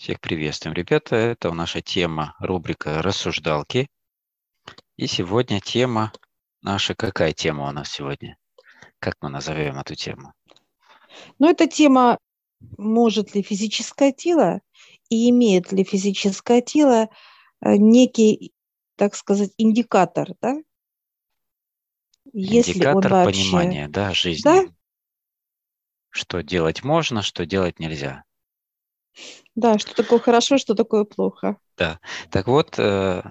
Всех приветствуем, ребята. Это наша тема, рубрика «Рассуждалки». И сегодня тема наша... Какая тема у нас сегодня? Как мы назовем эту тему? Ну, эта тема, может ли физическое тело и имеет ли физическое тело э, некий, так сказать, индикатор, да? Индикатор вообще... понимания, да, жизни. Да? Что делать можно, что делать нельзя. Да, что такое хорошо, что такое плохо. Да. Так вот, э,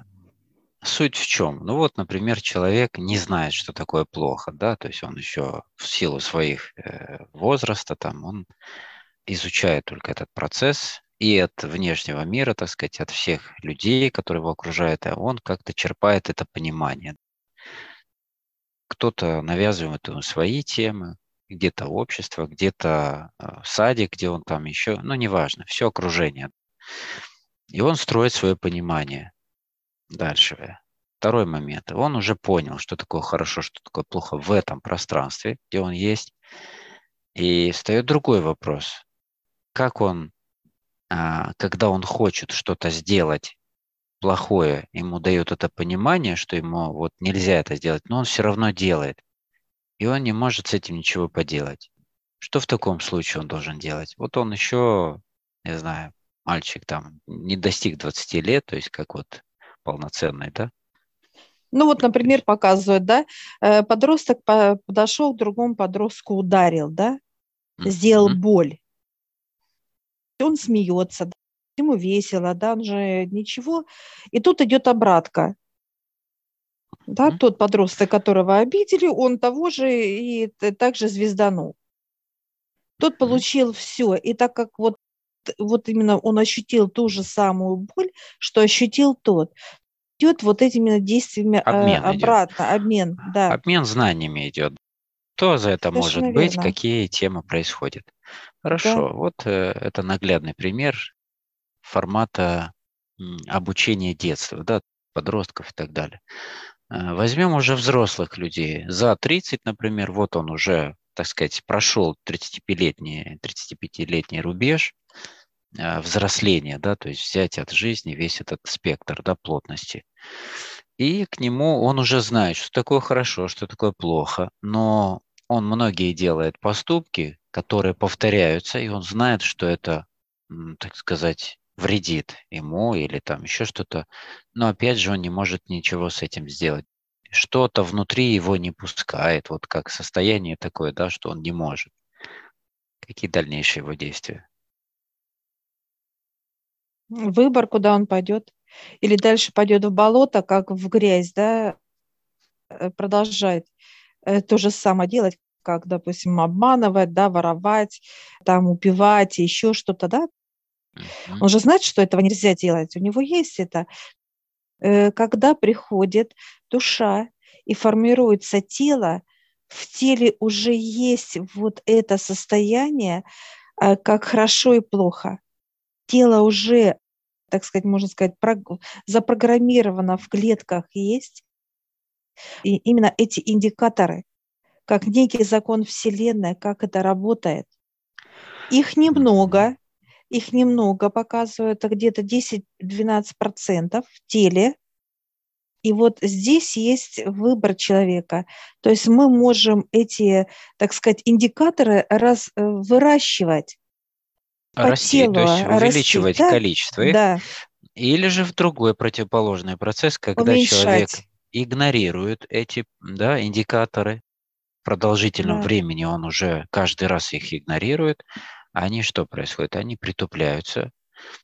суть в чем? Ну вот, например, человек не знает, что такое плохо, да, то есть он еще в силу своих э, возраста, там, он изучает только этот процесс, и от внешнего мира, так сказать, от всех людей, которые его окружают, а он как-то черпает это понимание. Кто-то навязывает ему свои темы, где-то общество, где-то э, садик, где он там еще, ну, неважно, все окружение. И он строит свое понимание дальше. Второй момент. Он уже понял, что такое хорошо, что такое плохо в этом пространстве, где он есть. И встает другой вопрос. Как он, а, когда он хочет что-то сделать плохое, ему дают это понимание, что ему вот нельзя это сделать, но он все равно делает и он не может с этим ничего поделать. Что в таком случае он должен делать? Вот он еще, не знаю, мальчик там не достиг 20 лет, то есть как вот полноценный, да? Ну вот, например, показывают, да, э, подросток подошел к другому подростку, ударил, да, сделал mm-hmm. боль. Он смеется, ему весело, да, он же ничего. И тут идет обратка да, mm-hmm. тот подросток, которого обидели, он того же и также звезданул. Тот получил mm-hmm. все, и так как вот, вот именно он ощутил ту же самую боль, что ощутил тот, идет вот этими действиями э, обмен обратно, идет. обмен, да. Обмен знаниями идет. Что за это Совершенно может быть, какие темы происходят. Хорошо, да. вот э, это наглядный пример формата обучения детства, да, подростков и так далее. Э, возьмем уже взрослых людей. За 30, например, вот он уже, так сказать, прошел 35-летний, 35-летний рубеж э, взросления, да, то есть взять от жизни весь этот спектр да, плотности. И к нему он уже знает, что такое хорошо, что такое плохо, но он многие делает поступки, которые повторяются, и он знает, что это, так сказать, вредит ему или там еще что-то, но опять же он не может ничего с этим сделать. Что-то внутри его не пускает, вот как состояние такое, да, что он не может. Какие дальнейшие его действия? Выбор, куда он пойдет. Или дальше пойдет в болото, как в грязь, да, э, продолжает э, то же самое делать, как, допустим, обманывать, да, воровать, там, убивать, еще что-то, да, он же знает, что этого нельзя делать. У него есть это. Э, когда приходит душа и формируется тело, в теле уже есть вот это состояние, э, как хорошо и плохо. Тело уже, так сказать, можно сказать, запрограммировано в клетках есть. И именно эти индикаторы, как некий закон Вселенной, как это работает. Их немного, их немного показывают, а где-то 10-12% в теле. И вот здесь есть выбор человека. То есть мы можем эти, так сказать, индикаторы раз, э, выращивать. Расти, телу, то есть увеличивать расти, да? количество их. Да. Или же в другой противоположный процесс, когда Уменьшать. человек игнорирует эти да, индикаторы, продолжительном да. времени он уже каждый раз их игнорирует, они что происходит? Они притупляются,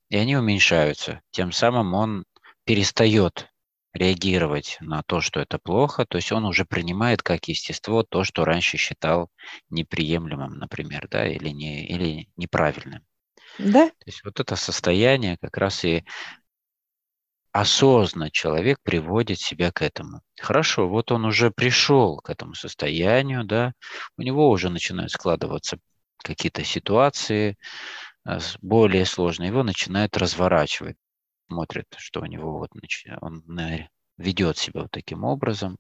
и они уменьшаются. Тем самым он перестает реагировать на то, что это плохо, то есть он уже принимает как естество то, что раньше считал неприемлемым, например, да, или, не, или неправильным. Да. То есть вот это состояние как раз и осознанно человек приводит себя к этому. Хорошо, вот он уже пришел к этому состоянию, да, у него уже начинают складываться какие-то ситуации э, более сложные, его начинает разворачивать, смотрит, что у него вот он ведет себя вот таким образом,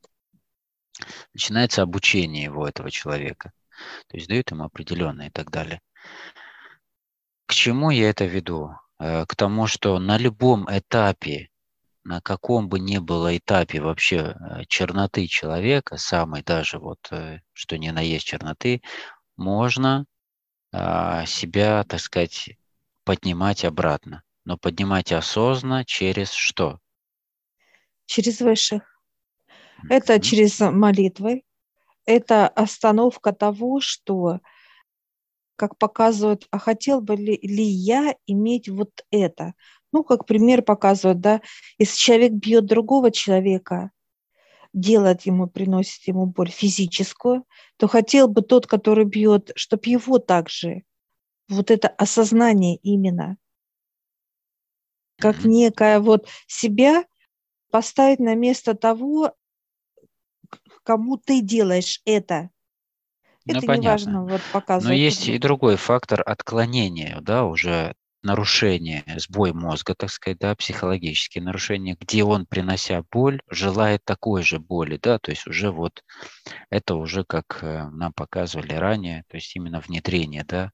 начинается обучение его этого человека, то есть дают ему определенное и так далее. К чему я это веду? э, к тому, что на любом этапе, на каком бы ни было этапе вообще э, черноты человека, самой даже вот, э, что ни на есть черноты, можно а, себя, так сказать, поднимать обратно. Но поднимать осознанно через что? Через высших. Это mm-hmm. через молитвы, это остановка того, что, как показывают, а хотел бы ли, ли я иметь вот это? Ну, как пример показывают, да, если человек бьет другого человека, делает ему, приносит ему боль физическую, то хотел бы тот, который бьет, чтобы его также, вот это осознание именно, как некое вот себя поставить на место того, кому ты делаешь это. Ну, это понятно. неважно вот показывать. Но есть и другой фактор отклонения, да, уже нарушение, сбой мозга, так сказать, да, психологические нарушения, где он, принося боль, желает такой же боли, да, то есть уже вот это уже, как э, нам показывали ранее, то есть именно внедрение, да,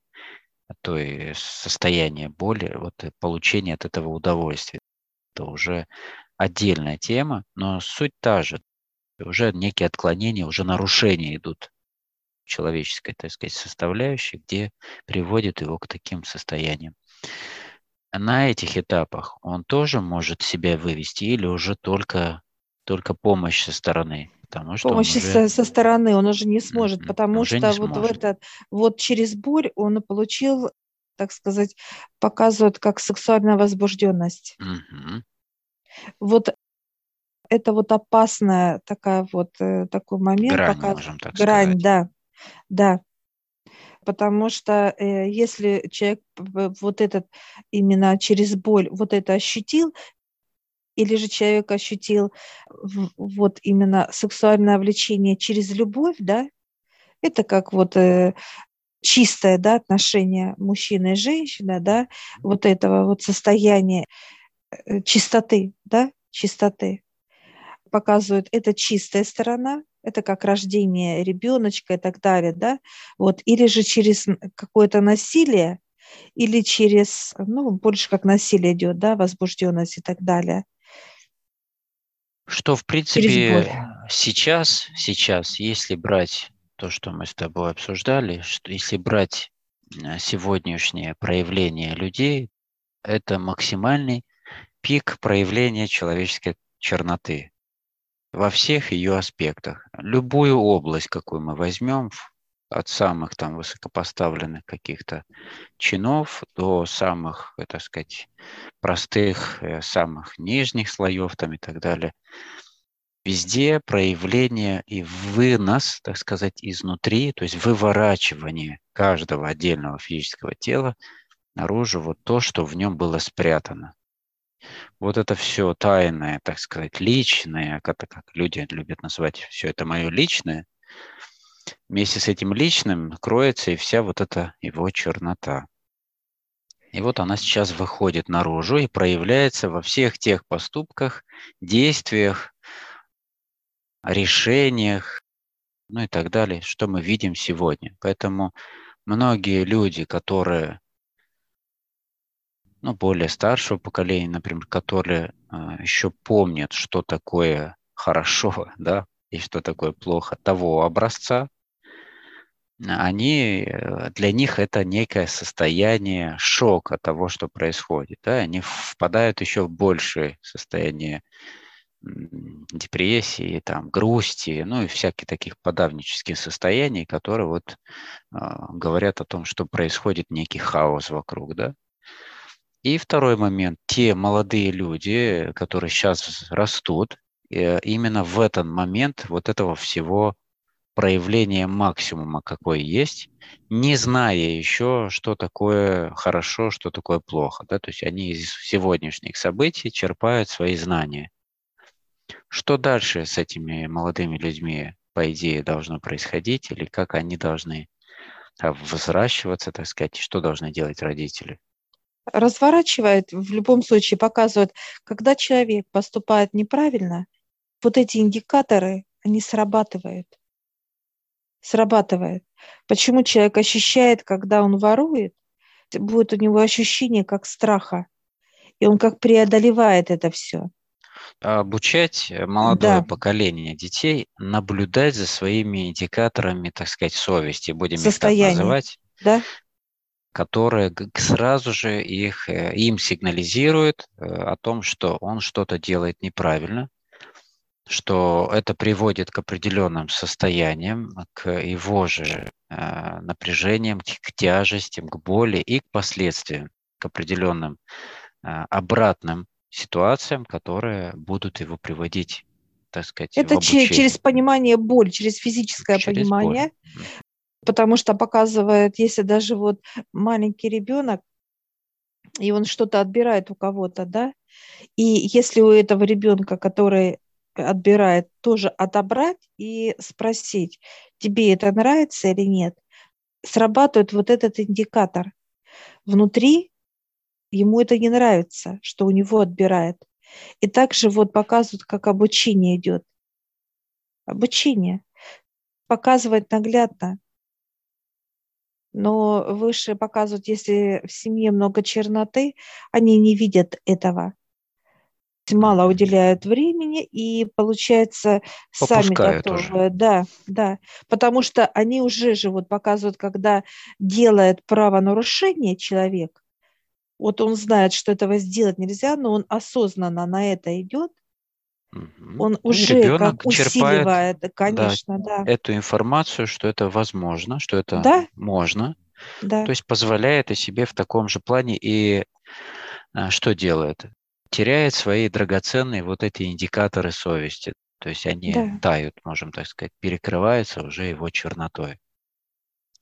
то и состояние боли, вот получение от этого удовольствия. Это уже отдельная тема, но суть та же уже некие отклонения, уже нарушения идут человеческой, так сказать, составляющей, где приводит его к таким состояниям. На этих этапах он тоже может себя вывести или уже только, только помощь со стороны? Потому что помощь уже... со, со стороны он уже не сможет, потому уже что вот в этот, вот через боль он получил, так сказать, показывает как сексуальная возбужденность. Угу. Вот это вот опасная такая вот э, такой момент. Грань, пока... можем так Грань, сказать. да, да. Потому что э, если человек вот этот именно через боль вот это ощутил, или же человек ощутил вот именно сексуальное влечение через любовь, да, это как вот э, чистое, да, отношение мужчины и женщины, да, вот этого вот состояния э, чистоты, да, чистоты. Показывают, это чистая сторона, это как рождение ребеночка и так далее, да, вот, или же через какое-то насилие, или через, ну, больше как насилие идет, да, возбужденность и так далее. Что, в принципе, сейчас, сейчас, если брать то, что мы с тобой обсуждали, что если брать э, сегодняшнее проявление людей, это максимальный пик проявления человеческой черноты во всех ее аспектах. Любую область, какую мы возьмем, от самых там высокопоставленных каких-то чинов до самых, э, так сказать, простых, э, самых нижних слоев там и так далее. Везде проявление и вынос, так сказать, изнутри, то есть выворачивание каждого отдельного физического тела наружу вот то, что в нем было спрятано вот это все тайное, так сказать, личное, как, как люди любят называть все это мое личное, вместе с этим личным кроется и вся вот эта его чернота. И вот она сейчас выходит наружу и проявляется во всех тех поступках, действиях, решениях, ну и так далее, что мы видим сегодня. Поэтому многие люди, которые ну, более старшего поколения, например, которые а, еще помнят, что такое хорошо, да, и что такое плохо того образца, они, э, для них это некое состояние шока того, что происходит. Да? Они впадают еще в большее состояние депрессии, там, грусти, ну и всякие таких подавнических состояний, которые вот э, говорят о том, что происходит некий хаос вокруг, да. И второй момент. Те молодые люди, которые сейчас растут, э, именно в этот момент вот этого всего проявления максимума, какой есть, не зная еще, что такое хорошо, что такое плохо. Да? То есть они из сегодняшних событий черпают свои знания. Что дальше с этими молодыми людьми, по идее, должно происходить, или как они должны а, взращиваться, так сказать, что должны делать родители? Разворачивает, в любом случае показывает, когда человек поступает неправильно, вот эти индикаторы, они срабатывают. Срабатывает. Почему человек ощущает, когда он ворует, будет у него ощущение как страха. И он как преодолевает это все. Обучать молодое да. поколение детей наблюдать за своими индикаторами, так сказать, совести, будем Состояние. их так называть. Да которое сразу же их, э, им сигнализирует э, о том, что он что-то делает неправильно, что это приводит к определенным состояниям, к его же э, напряжениям, к тяжестям, к боли и к последствиям, к определенным обратным ситуациям, которые будут его приводить так сказать, Это через понимание боли, через физическое через понимание, боль потому что показывает, если даже вот маленький ребенок, и он что-то отбирает у кого-то, да, и если у этого ребенка, который отбирает, тоже отобрать и спросить, тебе это нравится или нет, срабатывает вот этот индикатор. Внутри ему это не нравится, что у него отбирает. И также вот показывают, как обучение идет. Обучение показывает наглядно, но выше показывают, если в семье много черноты, они не видят этого. Мало уделяют времени и, получается, Попускают сами готовы. Уже. Да, да. Потому что они уже живут, показывают, когда делает правонарушение человек, вот он знает, что этого сделать нельзя, но он осознанно на это идет, он ну, уже ребенок как усиливает, конечно, да, да. Эту информацию, что это возможно, что это да? можно. Да. То есть позволяет и себе в таком же плане и а, что делает? Теряет свои драгоценные вот эти индикаторы совести. То есть они да. тают, можем так сказать, перекрываются уже его чернотой.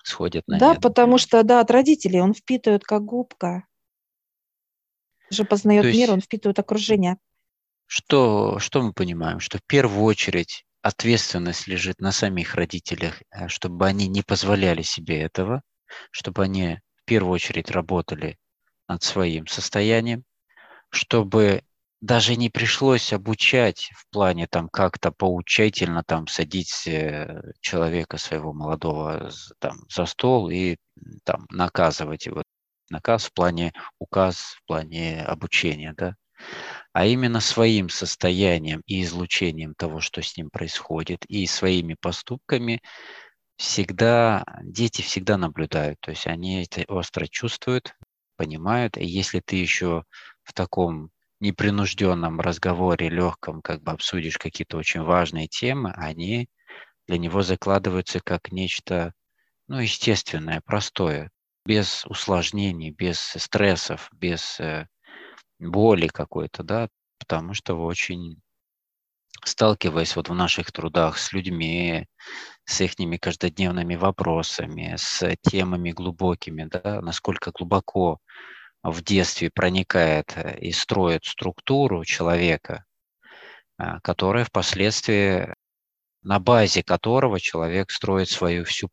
Сходят на Да, нет. потому что, да, от родителей он впитывает как губка. Уже познает есть... мир, он впитывает окружение. Что, что мы понимаем? Что в первую очередь ответственность лежит на самих родителях, э, чтобы они не позволяли себе этого, чтобы они в первую очередь работали над своим состоянием, чтобы даже не пришлось обучать в плане там как-то поучательно там садить э, человека своего молодого там за стол и там наказывать его. Наказ в плане указ, в плане обучения, да а именно своим состоянием и излучением того, что с ним происходит, и своими поступками всегда, дети всегда наблюдают, то есть они это остро чувствуют, понимают, и если ты еще в таком непринужденном разговоре, легком, как бы обсудишь какие-то очень важные темы, они для него закладываются как нечто, ну, естественное, простое, без усложнений, без стрессов, без э, боли какой-то, да, потому что очень сталкиваясь вот в наших трудах с людьми, с их каждодневными вопросами, с темами глубокими, да, насколько глубоко в детстве проникает и строит структуру человека, а, которая впоследствии, на базе которого человек строит свою всю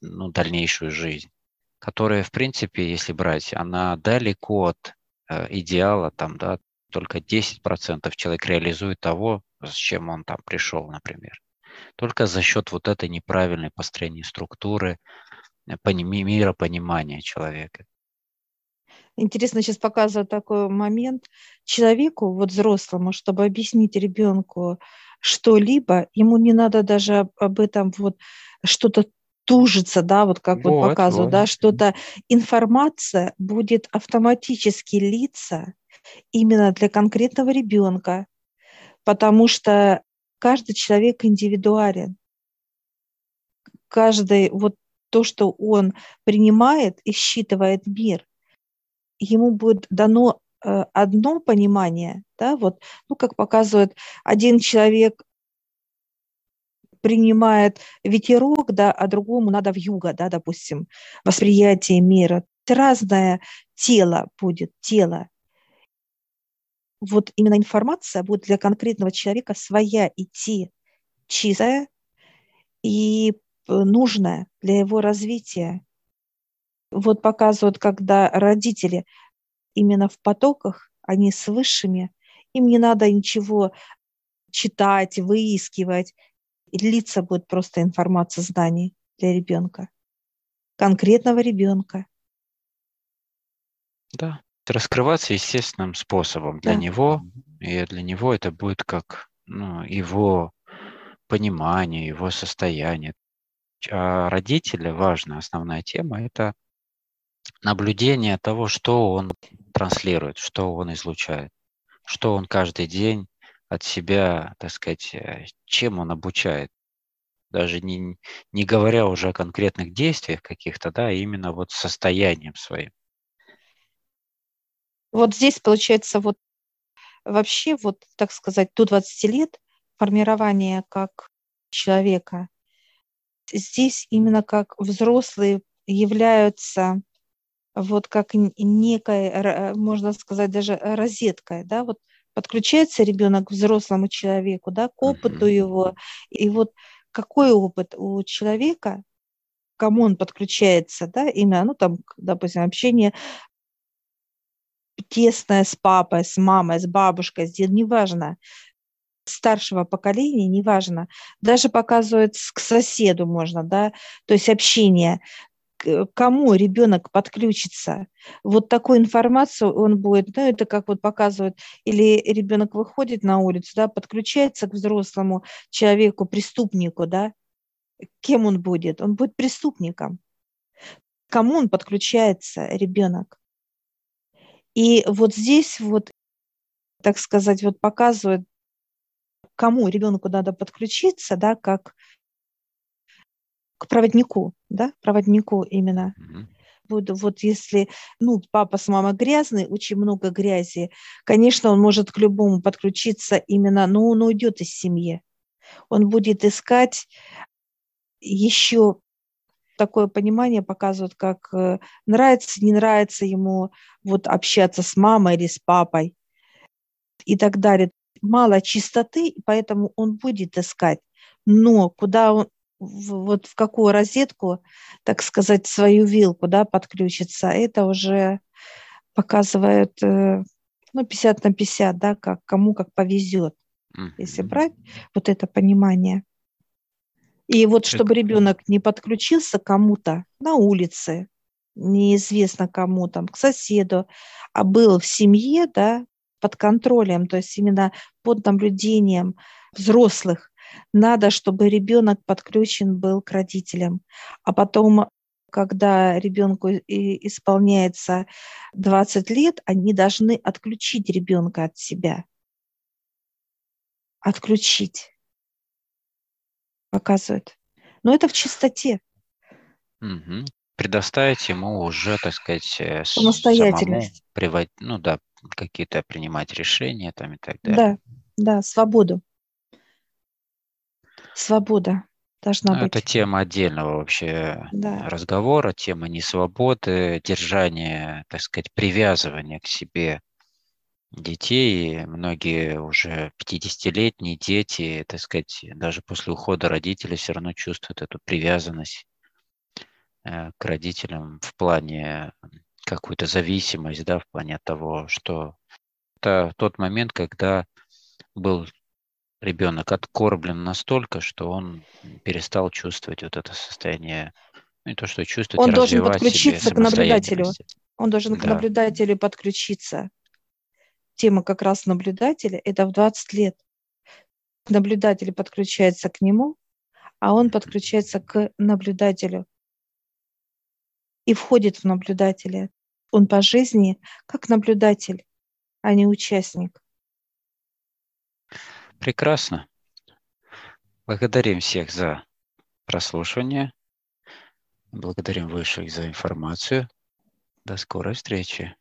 ну, дальнейшую жизнь, которая, в принципе, если брать, она далеко от Э, идеала, там, да, только 10% человек реализует того, с чем он там пришел, например. Только за счет вот этой неправильной построения структуры, э, мира понимания человека. Интересно сейчас показывать такой момент. Человеку, вот взрослому, чтобы объяснить ребенку что-либо, ему не надо даже об этом вот что-то тужится, да, вот как вот, вот показываю, вот. да, что-то информация будет автоматически литься именно для конкретного ребенка, потому что каждый человек индивидуален. Каждый, вот то, что он принимает и считывает мир, ему будет дано э, одно понимание, да, вот, ну, как показывает один человек принимает ветерок, да, а другому надо в юго, да, допустим, восприятие мира. Разное тело будет, тело. Вот именно информация будет для конкретного человека своя идти, чистая и э, нужная для его развития. Вот показывают, когда родители именно в потоках, они с высшими, им не надо ничего читать, выискивать, и литься будет просто информация знаний для ребенка, конкретного ребенка. Да, раскрываться естественным способом для да. него, и для него это будет как ну, его понимание, его состояние. А родителя важная основная тема – это наблюдение того, что он транслирует, что он излучает, что он каждый день от себя, так сказать, э, чем он обучает. Даже не, не говоря уже о конкретных действиях каких-то, да, а именно вот состоянием своим. Вот здесь получается вот вообще вот, так сказать, до 20 лет формирование как человека. Здесь именно как взрослые являются вот как некой, можно сказать, даже розеткой, да, вот подключается ребенок к взрослому человеку, да, к опыту mm-hmm. его, и вот какой опыт у человека, кому он подключается, да, именно, ну, там, допустим, общение тесное с папой, с мамой, с бабушкой, с дедом, неважно, старшего поколения, неважно, даже показывают к соседу можно, да, то есть общение, кому ребенок подключится. Вот такую информацию он будет, ну, это как вот показывают, или ребенок выходит на улицу, да, подключается к взрослому человеку, преступнику, да, кем он будет? Он будет преступником. Кому он подключается, ребенок? И вот здесь вот, так сказать, вот показывают, кому ребенку надо подключиться, да, как к проводнику, да, проводнику именно. Mm-hmm. Вот, вот если, ну, папа с мамой грязный, очень много грязи, конечно, он может к любому подключиться именно, но он уйдет из семьи. Он будет искать еще такое понимание показывают, как э, нравится, не нравится ему вот общаться с мамой или с папой и так далее. Мало чистоты, поэтому он будет искать. Но куда он, вот в какую розетку, так сказать, свою вилку, да, подключится, это уже показывает, э, ну, 50 на 50, да, как, кому как повезет, mm-hmm. если брать вот это понимание. И вот чтобы ребенок не подключился кому-то на улице, неизвестно кому там, к соседу, а был в семье, да, под контролем, то есть именно под наблюдением взрослых, надо, чтобы ребенок подключен был к родителям. А потом, когда ребенку исполняется 20 лет, они должны отключить ребенка от себя. Отключить. Показывает. Но это в чистоте. Угу. Предоставить ему уже, так сказать, э, самостоятельность. Привод... Ну да, какие-то принимать решения там и так далее. Да, да, свободу свобода должна ну, быть. Это тема отдельного вообще да. разговора, тема несвободы, держания, так сказать, привязывания к себе детей. Многие уже 50-летние дети, так сказать, даже после ухода родителей все равно чувствуют эту привязанность э, к родителям в плане какую-то зависимость, да, в плане того, что это тот момент, когда был ребенок откорблен настолько, что он перестал чувствовать вот это состояние, ну не то, что чувствовать, Он должен подключиться к наблюдателю. Он должен да. к наблюдателю подключиться. Тема как раз наблюдателя – это в 20 лет. Наблюдатель подключается к нему, а он подключается к наблюдателю и входит в наблюдателя. Он по жизни как наблюдатель, а не участник. Прекрасно. Благодарим всех за прослушивание. Благодарим высших за информацию. До скорой встречи.